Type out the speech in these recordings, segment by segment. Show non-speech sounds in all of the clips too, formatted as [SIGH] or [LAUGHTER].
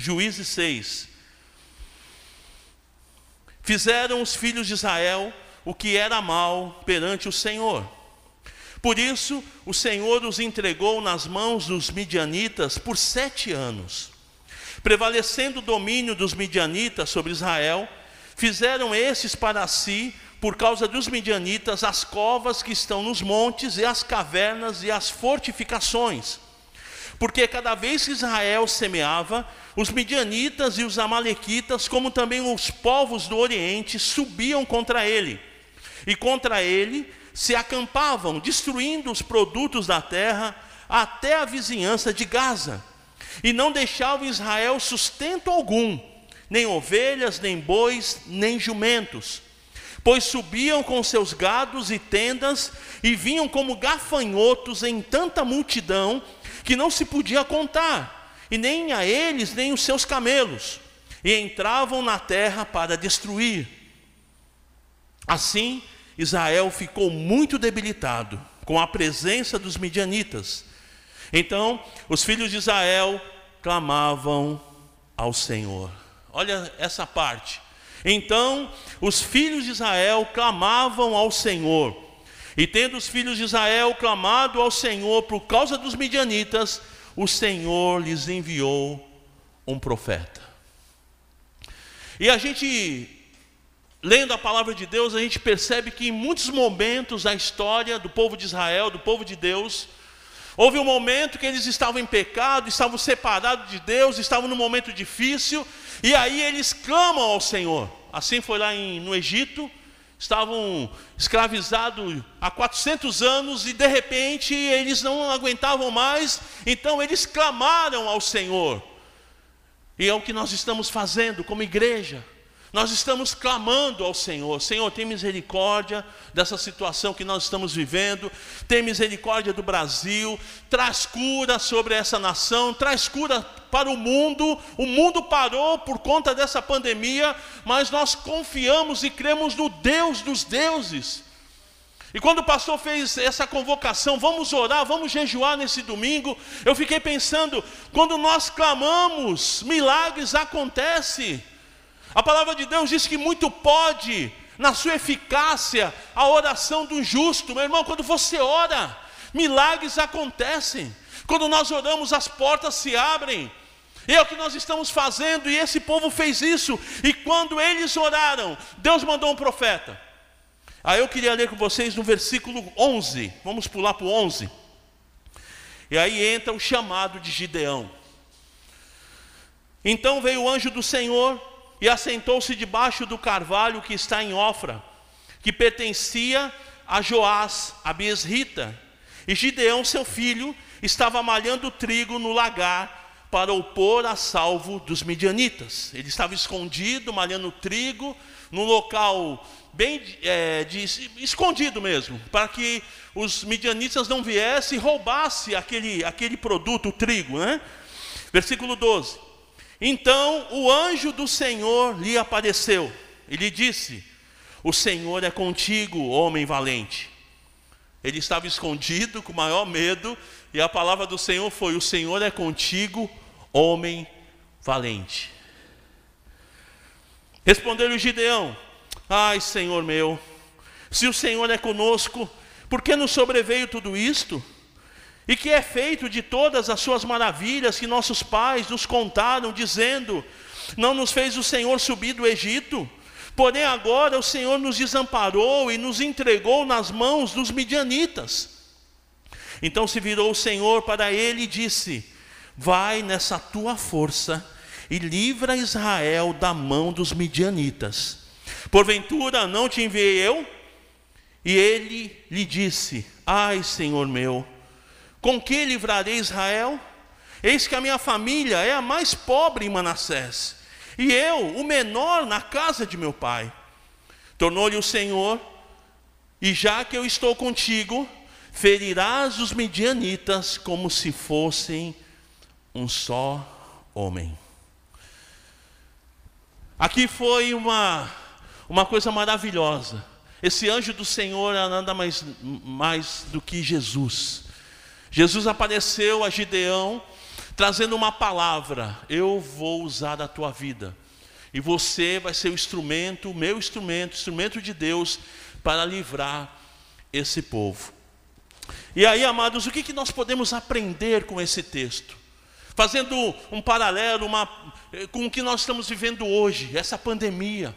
Juízes 6. Fizeram os filhos de Israel o que era mal perante o Senhor. Por isso, o Senhor os entregou nas mãos dos midianitas por sete anos. Prevalecendo o domínio dos midianitas sobre Israel, fizeram esses para si, por causa dos midianitas, as covas que estão nos montes, e as cavernas e as fortificações. Porque cada vez que Israel semeava, os midianitas e os amalequitas, como também os povos do Oriente, subiam contra ele. E contra ele se acampavam, destruindo os produtos da terra até a vizinhança de Gaza. E não deixavam Israel sustento algum, nem ovelhas, nem bois, nem jumentos. Pois subiam com seus gados e tendas e vinham como gafanhotos em tanta multidão que não se podia contar, e nem a eles, nem os seus camelos, e entravam na terra para destruir. Assim, Israel ficou muito debilitado com a presença dos midianitas. Então, os filhos de Israel clamavam ao Senhor. Olha essa parte. Então, os filhos de Israel clamavam ao Senhor. E tendo os filhos de Israel clamado ao Senhor por causa dos midianitas, o Senhor lhes enviou um profeta. E a gente lendo a palavra de Deus, a gente percebe que em muitos momentos da história do povo de Israel, do povo de Deus, houve um momento que eles estavam em pecado, estavam separados de Deus, estavam num momento difícil, e aí eles clamam ao Senhor. Assim foi lá em, no Egito, estavam escravizados há 400 anos e de repente eles não aguentavam mais, então eles clamaram ao Senhor. E é o que nós estamos fazendo como igreja. Nós estamos clamando ao Senhor: Senhor, tem misericórdia dessa situação que nós estamos vivendo, tem misericórdia do Brasil, traz cura sobre essa nação, traz cura para o mundo. O mundo parou por conta dessa pandemia, mas nós confiamos e cremos no Deus dos deuses. E quando o pastor fez essa convocação, vamos orar, vamos jejuar nesse domingo, eu fiquei pensando, quando nós clamamos, milagres acontecem. A palavra de Deus diz que muito pode, na sua eficácia, a oração do justo. Meu irmão, quando você ora, milagres acontecem. Quando nós oramos, as portas se abrem. É o que nós estamos fazendo, e esse povo fez isso. E quando eles oraram, Deus mandou um profeta. Aí eu queria ler com vocês no versículo 11. Vamos pular para o 11. E aí entra o chamado de Gideão. Então veio o anjo do Senhor e assentou-se debaixo do carvalho que está em Ofra, que pertencia a Joás, a Besrita. E Gideão, seu filho, estava malhando trigo no lagar para o pôr a salvo dos midianitas. Ele estava escondido, malhando trigo, num local bem é, de, escondido mesmo, para que os midianitas não viessem e roubassem aquele, aquele produto, o trigo. Né? Versículo 12. Então o anjo do Senhor lhe apareceu e lhe disse: O Senhor é contigo, homem valente. Ele estava escondido com maior medo, e a palavra do Senhor foi: O Senhor é contigo, homem valente. Respondeu-lhe Gideão: Ai, Senhor meu, se o Senhor é conosco, por que nos sobreveio tudo isto? e que é feito de todas as suas maravilhas que nossos pais nos contaram, dizendo: Não nos fez o Senhor subir do Egito, porém agora o Senhor nos desamparou e nos entregou nas mãos dos midianitas. Então se virou o Senhor para ele e disse: Vai nessa tua força e livra Israel da mão dos midianitas. Porventura não te enviei eu? E ele lhe disse: Ai, Senhor meu, com que livrarei Israel? Eis que a minha família é a mais pobre em Manassés, e eu, o menor na casa de meu pai. Tornou-lhe o Senhor, e já que eu estou contigo, ferirás os medianitas como se fossem um só homem. Aqui foi uma, uma coisa maravilhosa. Esse anjo do Senhor é nada mais, mais do que Jesus. Jesus apareceu a Gideão, trazendo uma palavra: eu vou usar a tua vida. E você vai ser o instrumento, o meu instrumento, instrumento de Deus para livrar esse povo. E aí, amados, o que, que nós podemos aprender com esse texto? Fazendo um paralelo uma, com o que nós estamos vivendo hoje, essa pandemia,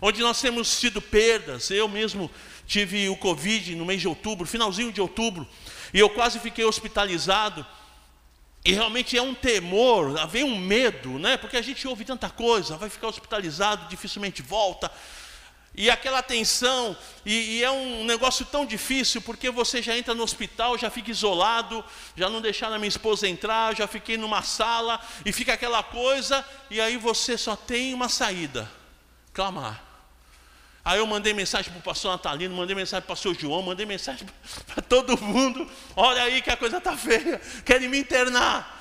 onde nós temos tido perdas. Eu mesmo tive o Covid no mês de outubro, finalzinho de outubro, e eu quase fiquei hospitalizado. E realmente é um temor, vem um medo, né? Porque a gente ouve tanta coisa, vai ficar hospitalizado, dificilmente volta. E aquela tensão, e, e, é um negócio tão difícil, porque você já entra no hospital, já fica isolado, já não deixaram a minha esposa entrar, já fiquei numa sala, e fica aquela coisa, e aí você só tem uma saída: clamar. Aí eu mandei mensagem para o pastor Natalino, mandei mensagem para o pastor João, mandei mensagem [LAUGHS] para todo mundo. Olha aí que a coisa está feia, querem me internar.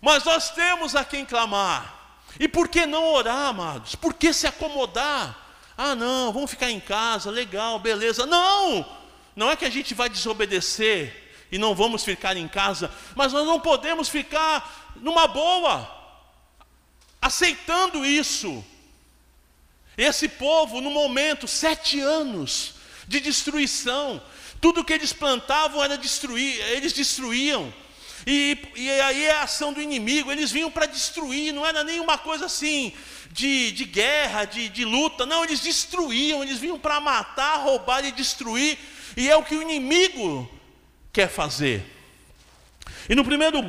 Mas nós temos a quem clamar. E por que não orar, amados? Por que se acomodar? Ah, não, vamos ficar em casa, legal, beleza. Não! Não é que a gente vai desobedecer e não vamos ficar em casa, mas nós não podemos ficar numa boa, aceitando isso. Esse povo, no momento, sete anos de destruição, tudo que eles plantavam era destruir, eles destruíam. E, e aí é a ação do inimigo, eles vinham para destruir, não era nenhuma coisa assim, de, de guerra, de, de luta. Não, eles destruíam, eles vinham para matar, roubar e destruir. E é o que o inimigo quer fazer. E no primeiro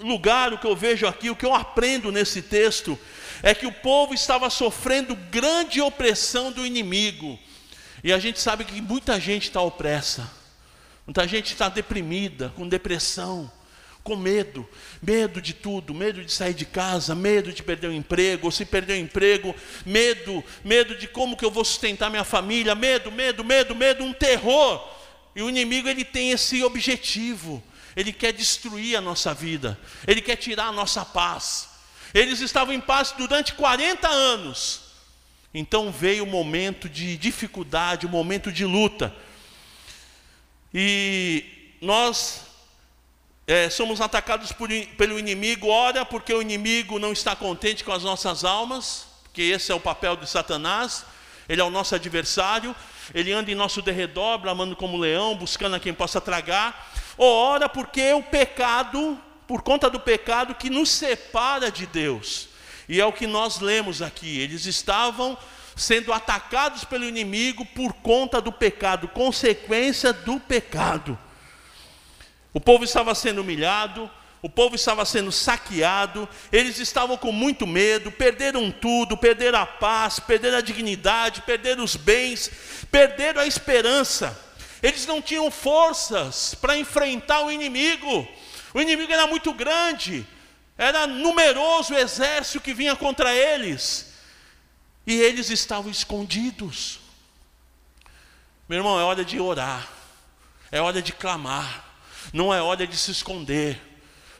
lugar, o que eu vejo aqui, o que eu aprendo nesse texto, é que o povo estava sofrendo grande opressão do inimigo. E a gente sabe que muita gente está opressa, muita gente está deprimida, com depressão com medo, medo de tudo, medo de sair de casa, medo de perder o emprego, ou se perder o emprego, medo, medo de como que eu vou sustentar minha família, medo, medo, medo, medo, um terror. E o inimigo ele tem esse objetivo, ele quer destruir a nossa vida, ele quer tirar a nossa paz. Eles estavam em paz durante 40 anos. Então veio o momento de dificuldade, o momento de luta. E nós é, somos atacados por, pelo inimigo, ora, porque o inimigo não está contente com as nossas almas, porque esse é o papel de Satanás, ele é o nosso adversário, ele anda em nosso derredor, bramando como leão, buscando a quem possa tragar, ou ora, porque o pecado, por conta do pecado que nos separa de Deus, e é o que nós lemos aqui, eles estavam sendo atacados pelo inimigo por conta do pecado, consequência do pecado. O povo estava sendo humilhado, o povo estava sendo saqueado, eles estavam com muito medo, perderam tudo, perderam a paz, perderam a dignidade, perderam os bens, perderam a esperança. Eles não tinham forças para enfrentar o inimigo. O inimigo era muito grande, era numeroso o exército que vinha contra eles, e eles estavam escondidos. Meu irmão, é hora de orar, é hora de clamar não é hora de se esconder.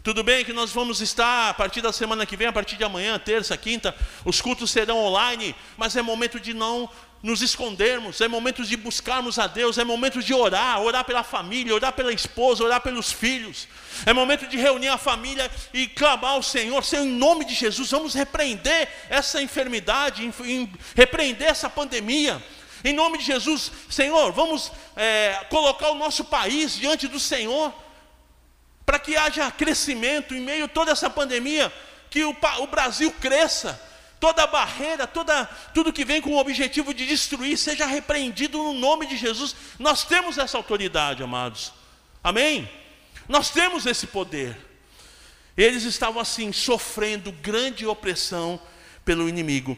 Tudo bem que nós vamos estar a partir da semana que vem, a partir de amanhã, terça, quinta, os cultos serão online, mas é momento de não nos escondermos, é momento de buscarmos a Deus, é momento de orar, orar pela família, orar pela esposa, orar pelos filhos, é momento de reunir a família e clamar ao Senhor, Senhor, em nome de Jesus, vamos repreender essa enfermidade, repreender essa pandemia, em nome de Jesus, Senhor, vamos é, colocar o nosso país diante do Senhor, para que haja crescimento em meio a toda essa pandemia, que o, o Brasil cresça, toda barreira, toda, tudo que vem com o objetivo de destruir, seja repreendido no nome de Jesus. Nós temos essa autoridade, amados. Amém? Nós temos esse poder. Eles estavam assim, sofrendo grande opressão pelo inimigo.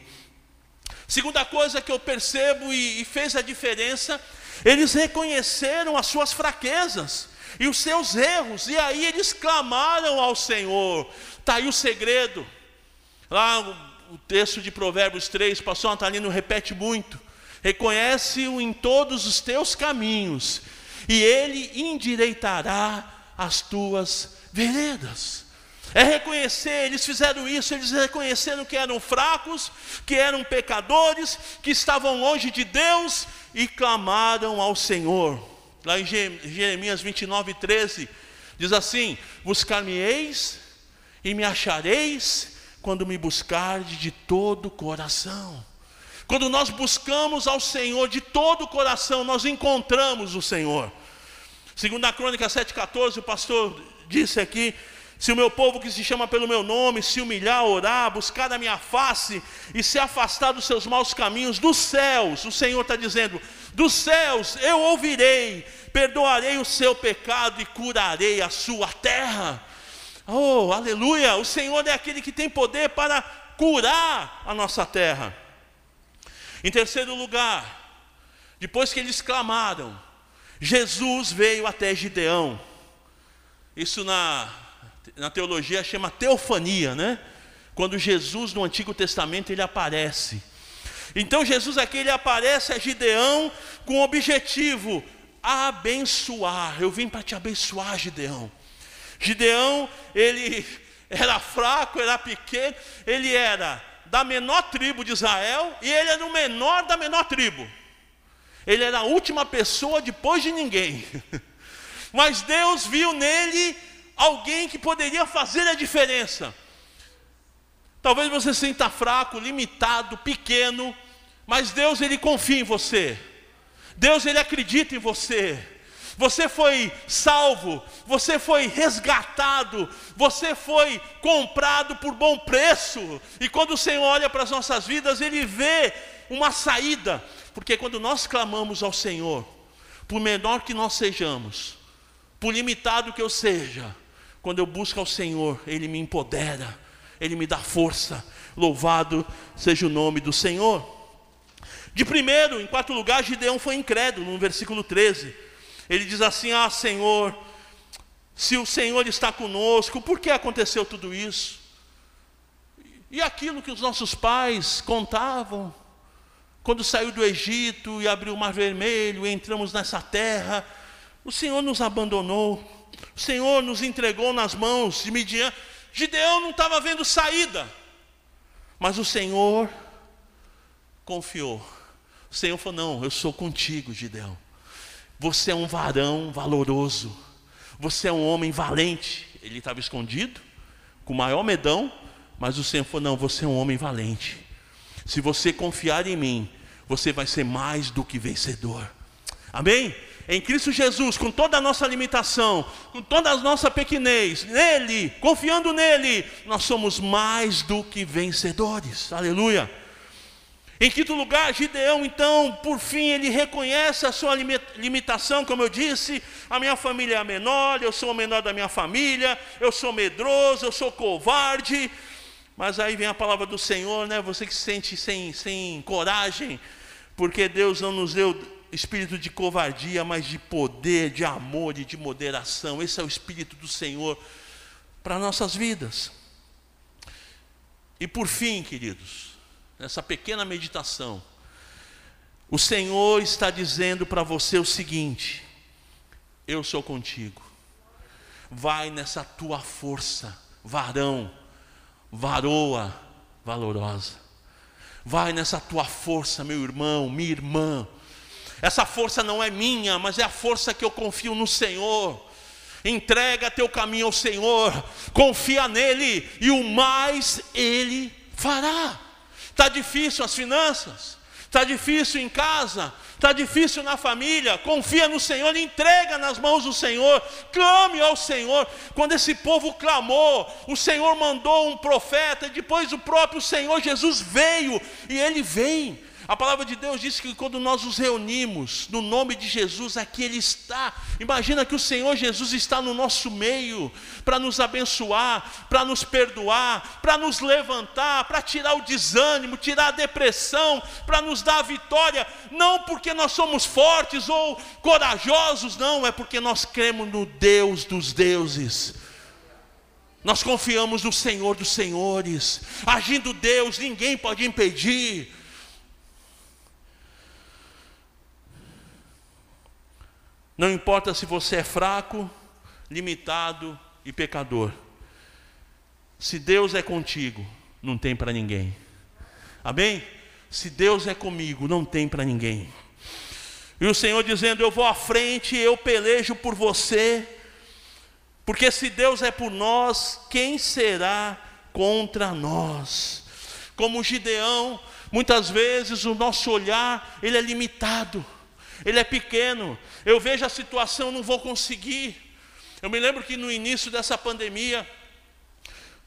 Segunda coisa que eu percebo e, e fez a diferença, eles reconheceram as suas fraquezas e os seus erros, e aí eles clamaram ao Senhor. Está aí o segredo. Lá o, o texto de Provérbios 3, pastor Natalino repete muito. Reconhece-o em todos os teus caminhos, e ele endireitará as tuas veredas. É reconhecer, eles fizeram isso, eles reconheceram que eram fracos, que eram pecadores, que estavam longe de Deus e clamaram ao Senhor. Lá em Jeremias 29, 13, diz assim: Buscar-me-eis e me achareis quando me buscardes de todo o coração. Quando nós buscamos ao Senhor de todo o coração, nós encontramos o Senhor. Segundo a Crônica 7,14, o pastor disse aqui: se o meu povo que se chama pelo meu nome se humilhar, orar, buscar a minha face e se afastar dos seus maus caminhos, dos céus, o Senhor está dizendo: dos céus eu ouvirei, perdoarei o seu pecado e curarei a sua terra. Oh, aleluia! O Senhor é aquele que tem poder para curar a nossa terra. Em terceiro lugar, depois que eles clamaram, Jesus veio até Gideão. Isso na, na teologia chama teofania, né? Quando Jesus no Antigo Testamento ele aparece. Então Jesus aqui ele aparece a Gideão com o objetivo abençoar. Eu vim para te abençoar, Gideão. Gideão, ele [LAUGHS] era fraco, era pequeno, ele era da menor tribo de Israel e ele era o menor da menor tribo. Ele era a última pessoa depois de ninguém. [LAUGHS] Mas Deus viu nele alguém que poderia fazer a diferença. Talvez você se sinta fraco, limitado, pequeno, mas Deus ele confia em você. Deus ele acredita em você. Você foi salvo, você foi resgatado, você foi comprado por bom preço. E quando o Senhor olha para as nossas vidas, Ele vê uma saída, porque quando nós clamamos ao Senhor, por menor que nós sejamos, por limitado que eu seja, quando eu busco ao Senhor, Ele me empodera, Ele me dá força. Louvado seja o nome do Senhor. De primeiro, em quarto lugar, Gideão foi incrédulo, no versículo 13. Ele diz assim: Ah, Senhor, se o Senhor está conosco, por que aconteceu tudo isso? E aquilo que os nossos pais contavam, quando saiu do Egito e abriu o Mar Vermelho, entramos nessa terra, o Senhor nos abandonou, o Senhor nos entregou nas mãos de Midian. Gideão não estava vendo saída, mas o Senhor confiou. O Senhor falou: Não, eu sou contigo, Gideão. Você é um varão valoroso. Você é um homem valente. Ele estava escondido, com maior medão, mas o Senhor falou: Não, você é um homem valente. Se você confiar em mim, você vai ser mais do que vencedor. Amém? Em Cristo Jesus, com toda a nossa limitação, com toda a nossa pequenez, nele, confiando nele, nós somos mais do que vencedores. Aleluia. Em quinto lugar, Gideão, então, por fim, ele reconhece a sua limitação, como eu disse, a minha família é a menor, eu sou o menor da minha família, eu sou medroso, eu sou covarde. Mas aí vem a palavra do Senhor, né? Você que se sente sem, sem coragem, porque Deus não nos deu espírito de covardia, mas de poder, de amor e de moderação. Esse é o espírito do Senhor para nossas vidas. E por fim, queridos, nessa pequena meditação, o Senhor está dizendo para você o seguinte: eu sou contigo. Vai nessa tua força, varão, varoa valorosa. Vai nessa tua força, meu irmão, minha irmã. Essa força não é minha, mas é a força que eu confio no Senhor. Entrega teu caminho ao Senhor, confia nele e o mais ele fará. Está difícil as finanças, está difícil em casa, está difícil na família. Confia no Senhor, entrega nas mãos do Senhor, clame ao Senhor. Quando esse povo clamou, o Senhor mandou um profeta, e depois o próprio Senhor Jesus veio, e ele vem a palavra de Deus diz que quando nós nos reunimos no nome de Jesus, aqui Ele está. Imagina que o Senhor Jesus está no nosso meio para nos abençoar, para nos perdoar, para nos levantar, para tirar o desânimo, tirar a depressão, para nos dar a vitória. Não porque nós somos fortes ou corajosos, não, é porque nós cremos no Deus dos deuses. Nós confiamos no Senhor dos senhores. Agindo Deus, ninguém pode impedir. Não importa se você é fraco, limitado e pecador. Se Deus é contigo, não tem para ninguém. Amém? Se Deus é comigo, não tem para ninguém. E o Senhor dizendo: Eu vou à frente, eu pelejo por você. Porque se Deus é por nós, quem será contra nós? Como Gideão, muitas vezes o nosso olhar, ele é limitado, ele é pequeno. Eu vejo a situação, não vou conseguir. Eu me lembro que no início dessa pandemia,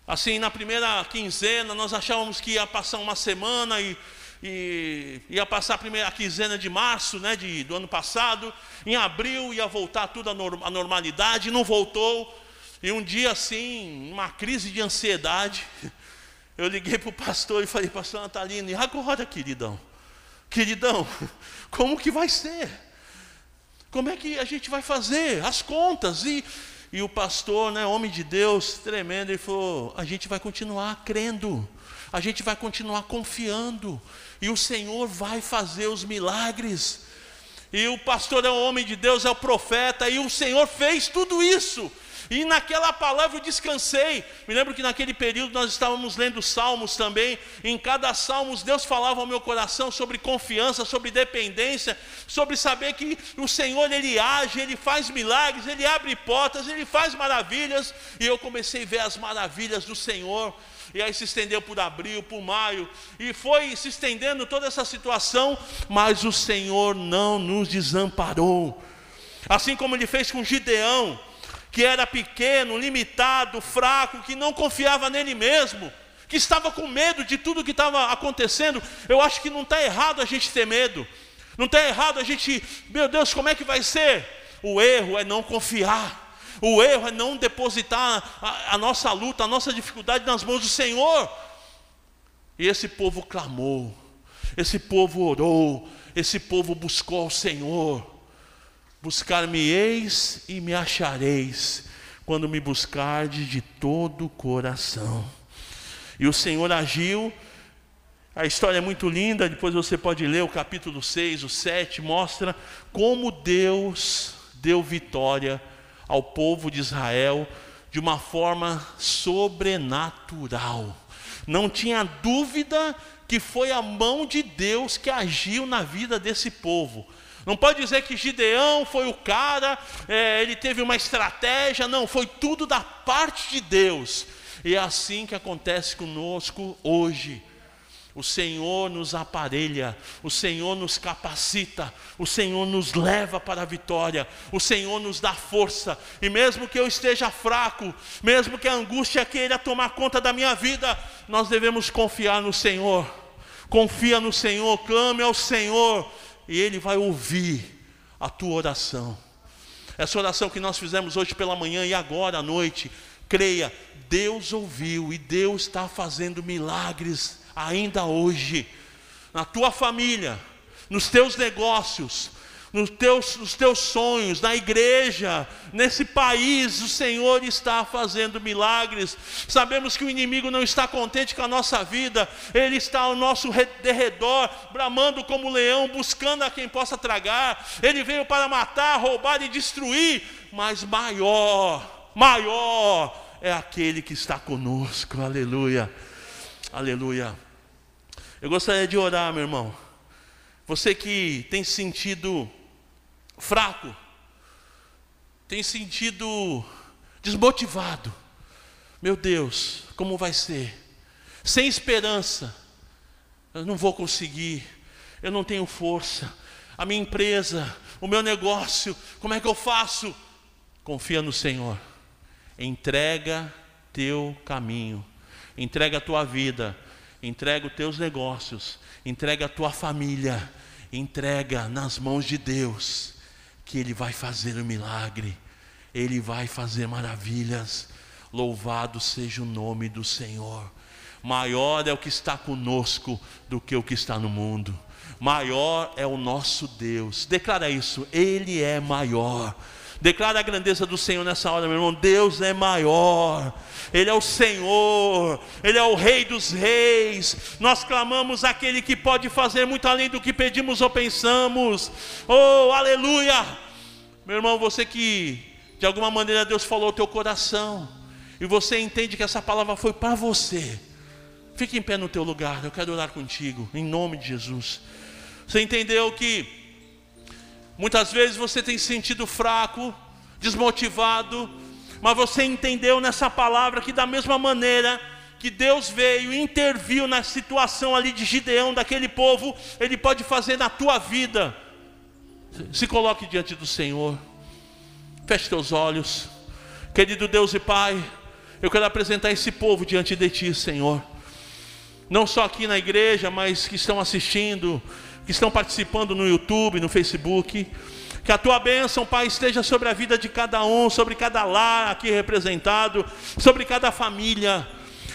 assim, na primeira quinzena, nós achávamos que ia passar uma semana e e ia passar a primeira quinzena de março né, de, do ano passado, em abril ia voltar tudo à normalidade, não voltou. E um dia assim, uma crise de ansiedade, [LAUGHS] eu liguei para o pastor e falei, pastor Natalino, e agora, queridão? Queridão, [LAUGHS] como que vai ser? Como é que a gente vai fazer? As contas. E, e o pastor, né, homem de Deus, tremendo, ele falou: a gente vai continuar crendo, a gente vai continuar confiando e o Senhor vai fazer os milagres. E o pastor é o homem de Deus, é o profeta, e o Senhor fez tudo isso. E naquela palavra eu descansei. Me lembro que naquele período nós estávamos lendo salmos também. Em cada salmo Deus falava ao meu coração sobre confiança, sobre dependência, sobre saber que o Senhor ele age, ele faz milagres, ele abre portas, ele faz maravilhas. E eu comecei a ver as maravilhas do Senhor e aí se estendeu por abril, por maio, e foi se estendendo toda essa situação, mas o Senhor não nos desamparou. Assim como ele fez com Gideão, que era pequeno, limitado, fraco, que não confiava nele mesmo, que estava com medo de tudo que estava acontecendo. Eu acho que não está errado a gente ter medo, não está errado a gente, meu Deus, como é que vai ser? O erro é não confiar. O erro é não depositar a, a nossa luta, a nossa dificuldade nas mãos do Senhor. E esse povo clamou, esse povo orou, esse povo buscou ao Senhor. Buscar-me-eis e me achareis, quando me buscardes de todo o coração. E o Senhor agiu, a história é muito linda, depois você pode ler o capítulo 6, o 7, mostra como Deus deu vitória ao povo de Israel de uma forma sobrenatural. Não tinha dúvida que foi a mão de Deus que agiu na vida desse povo. Não pode dizer que Gideão foi o cara, é, ele teve uma estratégia, não, foi tudo da parte de Deus. E é assim que acontece conosco hoje. O Senhor nos aparelha, o Senhor nos capacita, o Senhor nos leva para a vitória, o Senhor nos dá força. E mesmo que eu esteja fraco, mesmo que a angústia queira tomar conta da minha vida, nós devemos confiar no Senhor. Confia no Senhor, clame ao Senhor, e Ele vai ouvir a tua oração. Essa oração que nós fizemos hoje pela manhã e agora à noite, creia, Deus ouviu e Deus está fazendo milagres ainda hoje, na tua família, nos teus negócios, nos teus, nos teus sonhos, na igreja, nesse país, o Senhor está fazendo milagres. Sabemos que o inimigo não está contente com a nossa vida, ele está ao nosso derredor, bramando como leão, buscando a quem possa tragar. Ele veio para matar, roubar e destruir, mas maior, maior é aquele que está conosco. Aleluia, aleluia. Eu gostaria de orar, meu irmão. Você que tem sentido fraco, tem sentido desmotivado. Meu Deus, como vai ser? Sem esperança. Eu não vou conseguir. Eu não tenho força. A minha empresa, o meu negócio, como é que eu faço? Confia no Senhor. Entrega teu caminho. Entrega a tua vida entrega os teus negócios, entrega a tua família, entrega nas mãos de Deus, que Ele vai fazer o um milagre, Ele vai fazer maravilhas. Louvado seja o nome do Senhor. Maior é o que está conosco do que o que está no mundo. Maior é o nosso Deus. Declara isso, Ele é maior. Declara a grandeza do Senhor nessa hora, meu irmão. Deus é maior. Ele é o Senhor, Ele é o Rei dos Reis. Nós clamamos aquele que pode fazer muito além do que pedimos ou pensamos. Oh, aleluia! Meu irmão, você que de alguma maneira Deus falou ao teu coração, e você entende que essa palavra foi para você. Fique em pé no teu lugar, eu quero orar contigo, em nome de Jesus. Você entendeu que muitas vezes você tem se sentido fraco, desmotivado, Mas você entendeu nessa palavra que, da mesma maneira que Deus veio e interviu na situação ali de Gideão, daquele povo, Ele pode fazer na tua vida. Se coloque diante do Senhor, feche teus olhos, querido Deus e Pai, eu quero apresentar esse povo diante de Ti, Senhor. Não só aqui na igreja, mas que estão assistindo, que estão participando no YouTube, no Facebook. Que a tua bênção, Pai, esteja sobre a vida de cada um, sobre cada lar aqui representado, sobre cada família.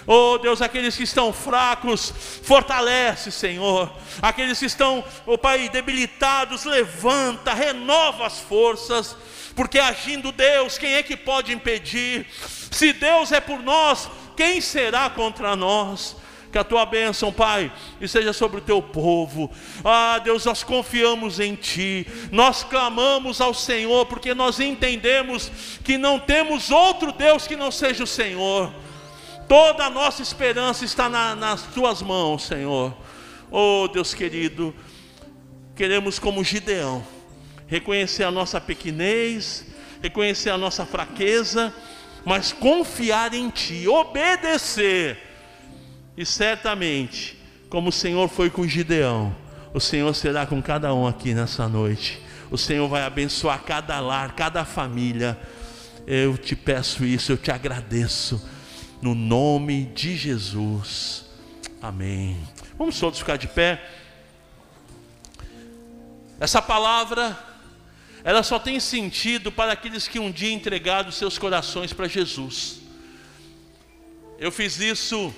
Oh Deus, aqueles que estão fracos, fortalece, Senhor. Aqueles que estão, oh Pai, debilitados, levanta, renova as forças. Porque agindo Deus, quem é que pode impedir? Se Deus é por nós, quem será contra nós? Que a tua bênção, Pai, esteja sobre o teu povo. Ah, Deus, nós confiamos em Ti, nós clamamos ao Senhor, porque nós entendemos que não temos outro Deus que não seja o Senhor. Toda a nossa esperança está na, nas tuas mãos, Senhor. Oh, Deus querido, queremos como Gideão reconhecer a nossa pequenez, reconhecer a nossa fraqueza, mas confiar em Ti, obedecer e certamente, como o Senhor foi com Gideão, o Senhor será com cada um aqui nessa noite. O Senhor vai abençoar cada lar, cada família. Eu te peço isso, eu te agradeço. No nome de Jesus. Amém. Vamos todos ficar de pé. Essa palavra, ela só tem sentido para aqueles que um dia entregaram seus corações para Jesus. Eu fiz isso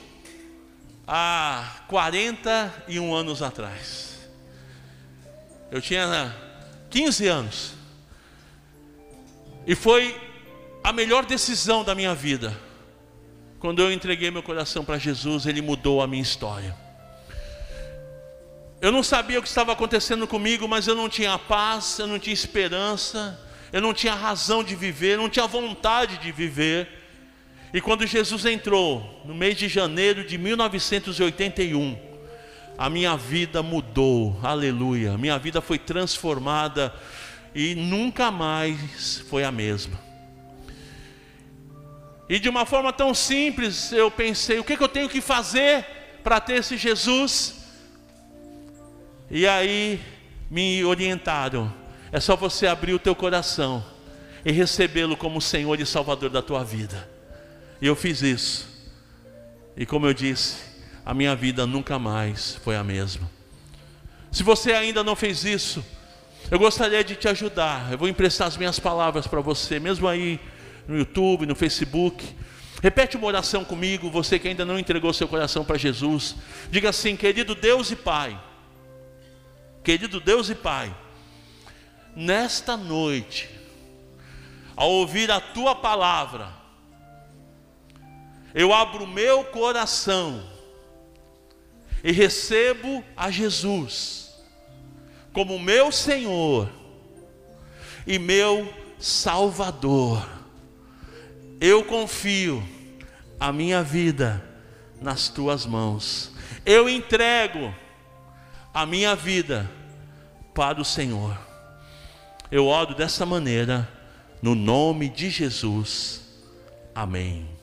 há 41 anos atrás. Eu tinha 15 anos. E foi a melhor decisão da minha vida. Quando eu entreguei meu coração para Jesus, Ele mudou a minha história. Eu não sabia o que estava acontecendo comigo, mas eu não tinha paz, eu não tinha esperança, eu não tinha razão de viver, eu não tinha vontade de viver. E quando Jesus entrou, no mês de janeiro de 1981, a minha vida mudou, aleluia. Minha vida foi transformada e nunca mais foi a mesma. E de uma forma tão simples, eu pensei: o que, que eu tenho que fazer para ter esse Jesus? E aí me orientaram: é só você abrir o teu coração e recebê-lo como Senhor e Salvador da tua vida. E eu fiz isso. E como eu disse, a minha vida nunca mais foi a mesma. Se você ainda não fez isso, eu gostaria de te ajudar. Eu vou emprestar as minhas palavras para você, mesmo aí no YouTube, no Facebook. Repete uma oração comigo, você que ainda não entregou seu coração para Jesus. Diga assim: querido Deus e Pai, querido Deus e Pai, nesta noite, ao ouvir a tua palavra, eu abro meu coração e recebo a Jesus como meu Senhor e meu Salvador. Eu confio a minha vida nas tuas mãos. Eu entrego a minha vida para o Senhor. Eu oro dessa maneira, no nome de Jesus. Amém.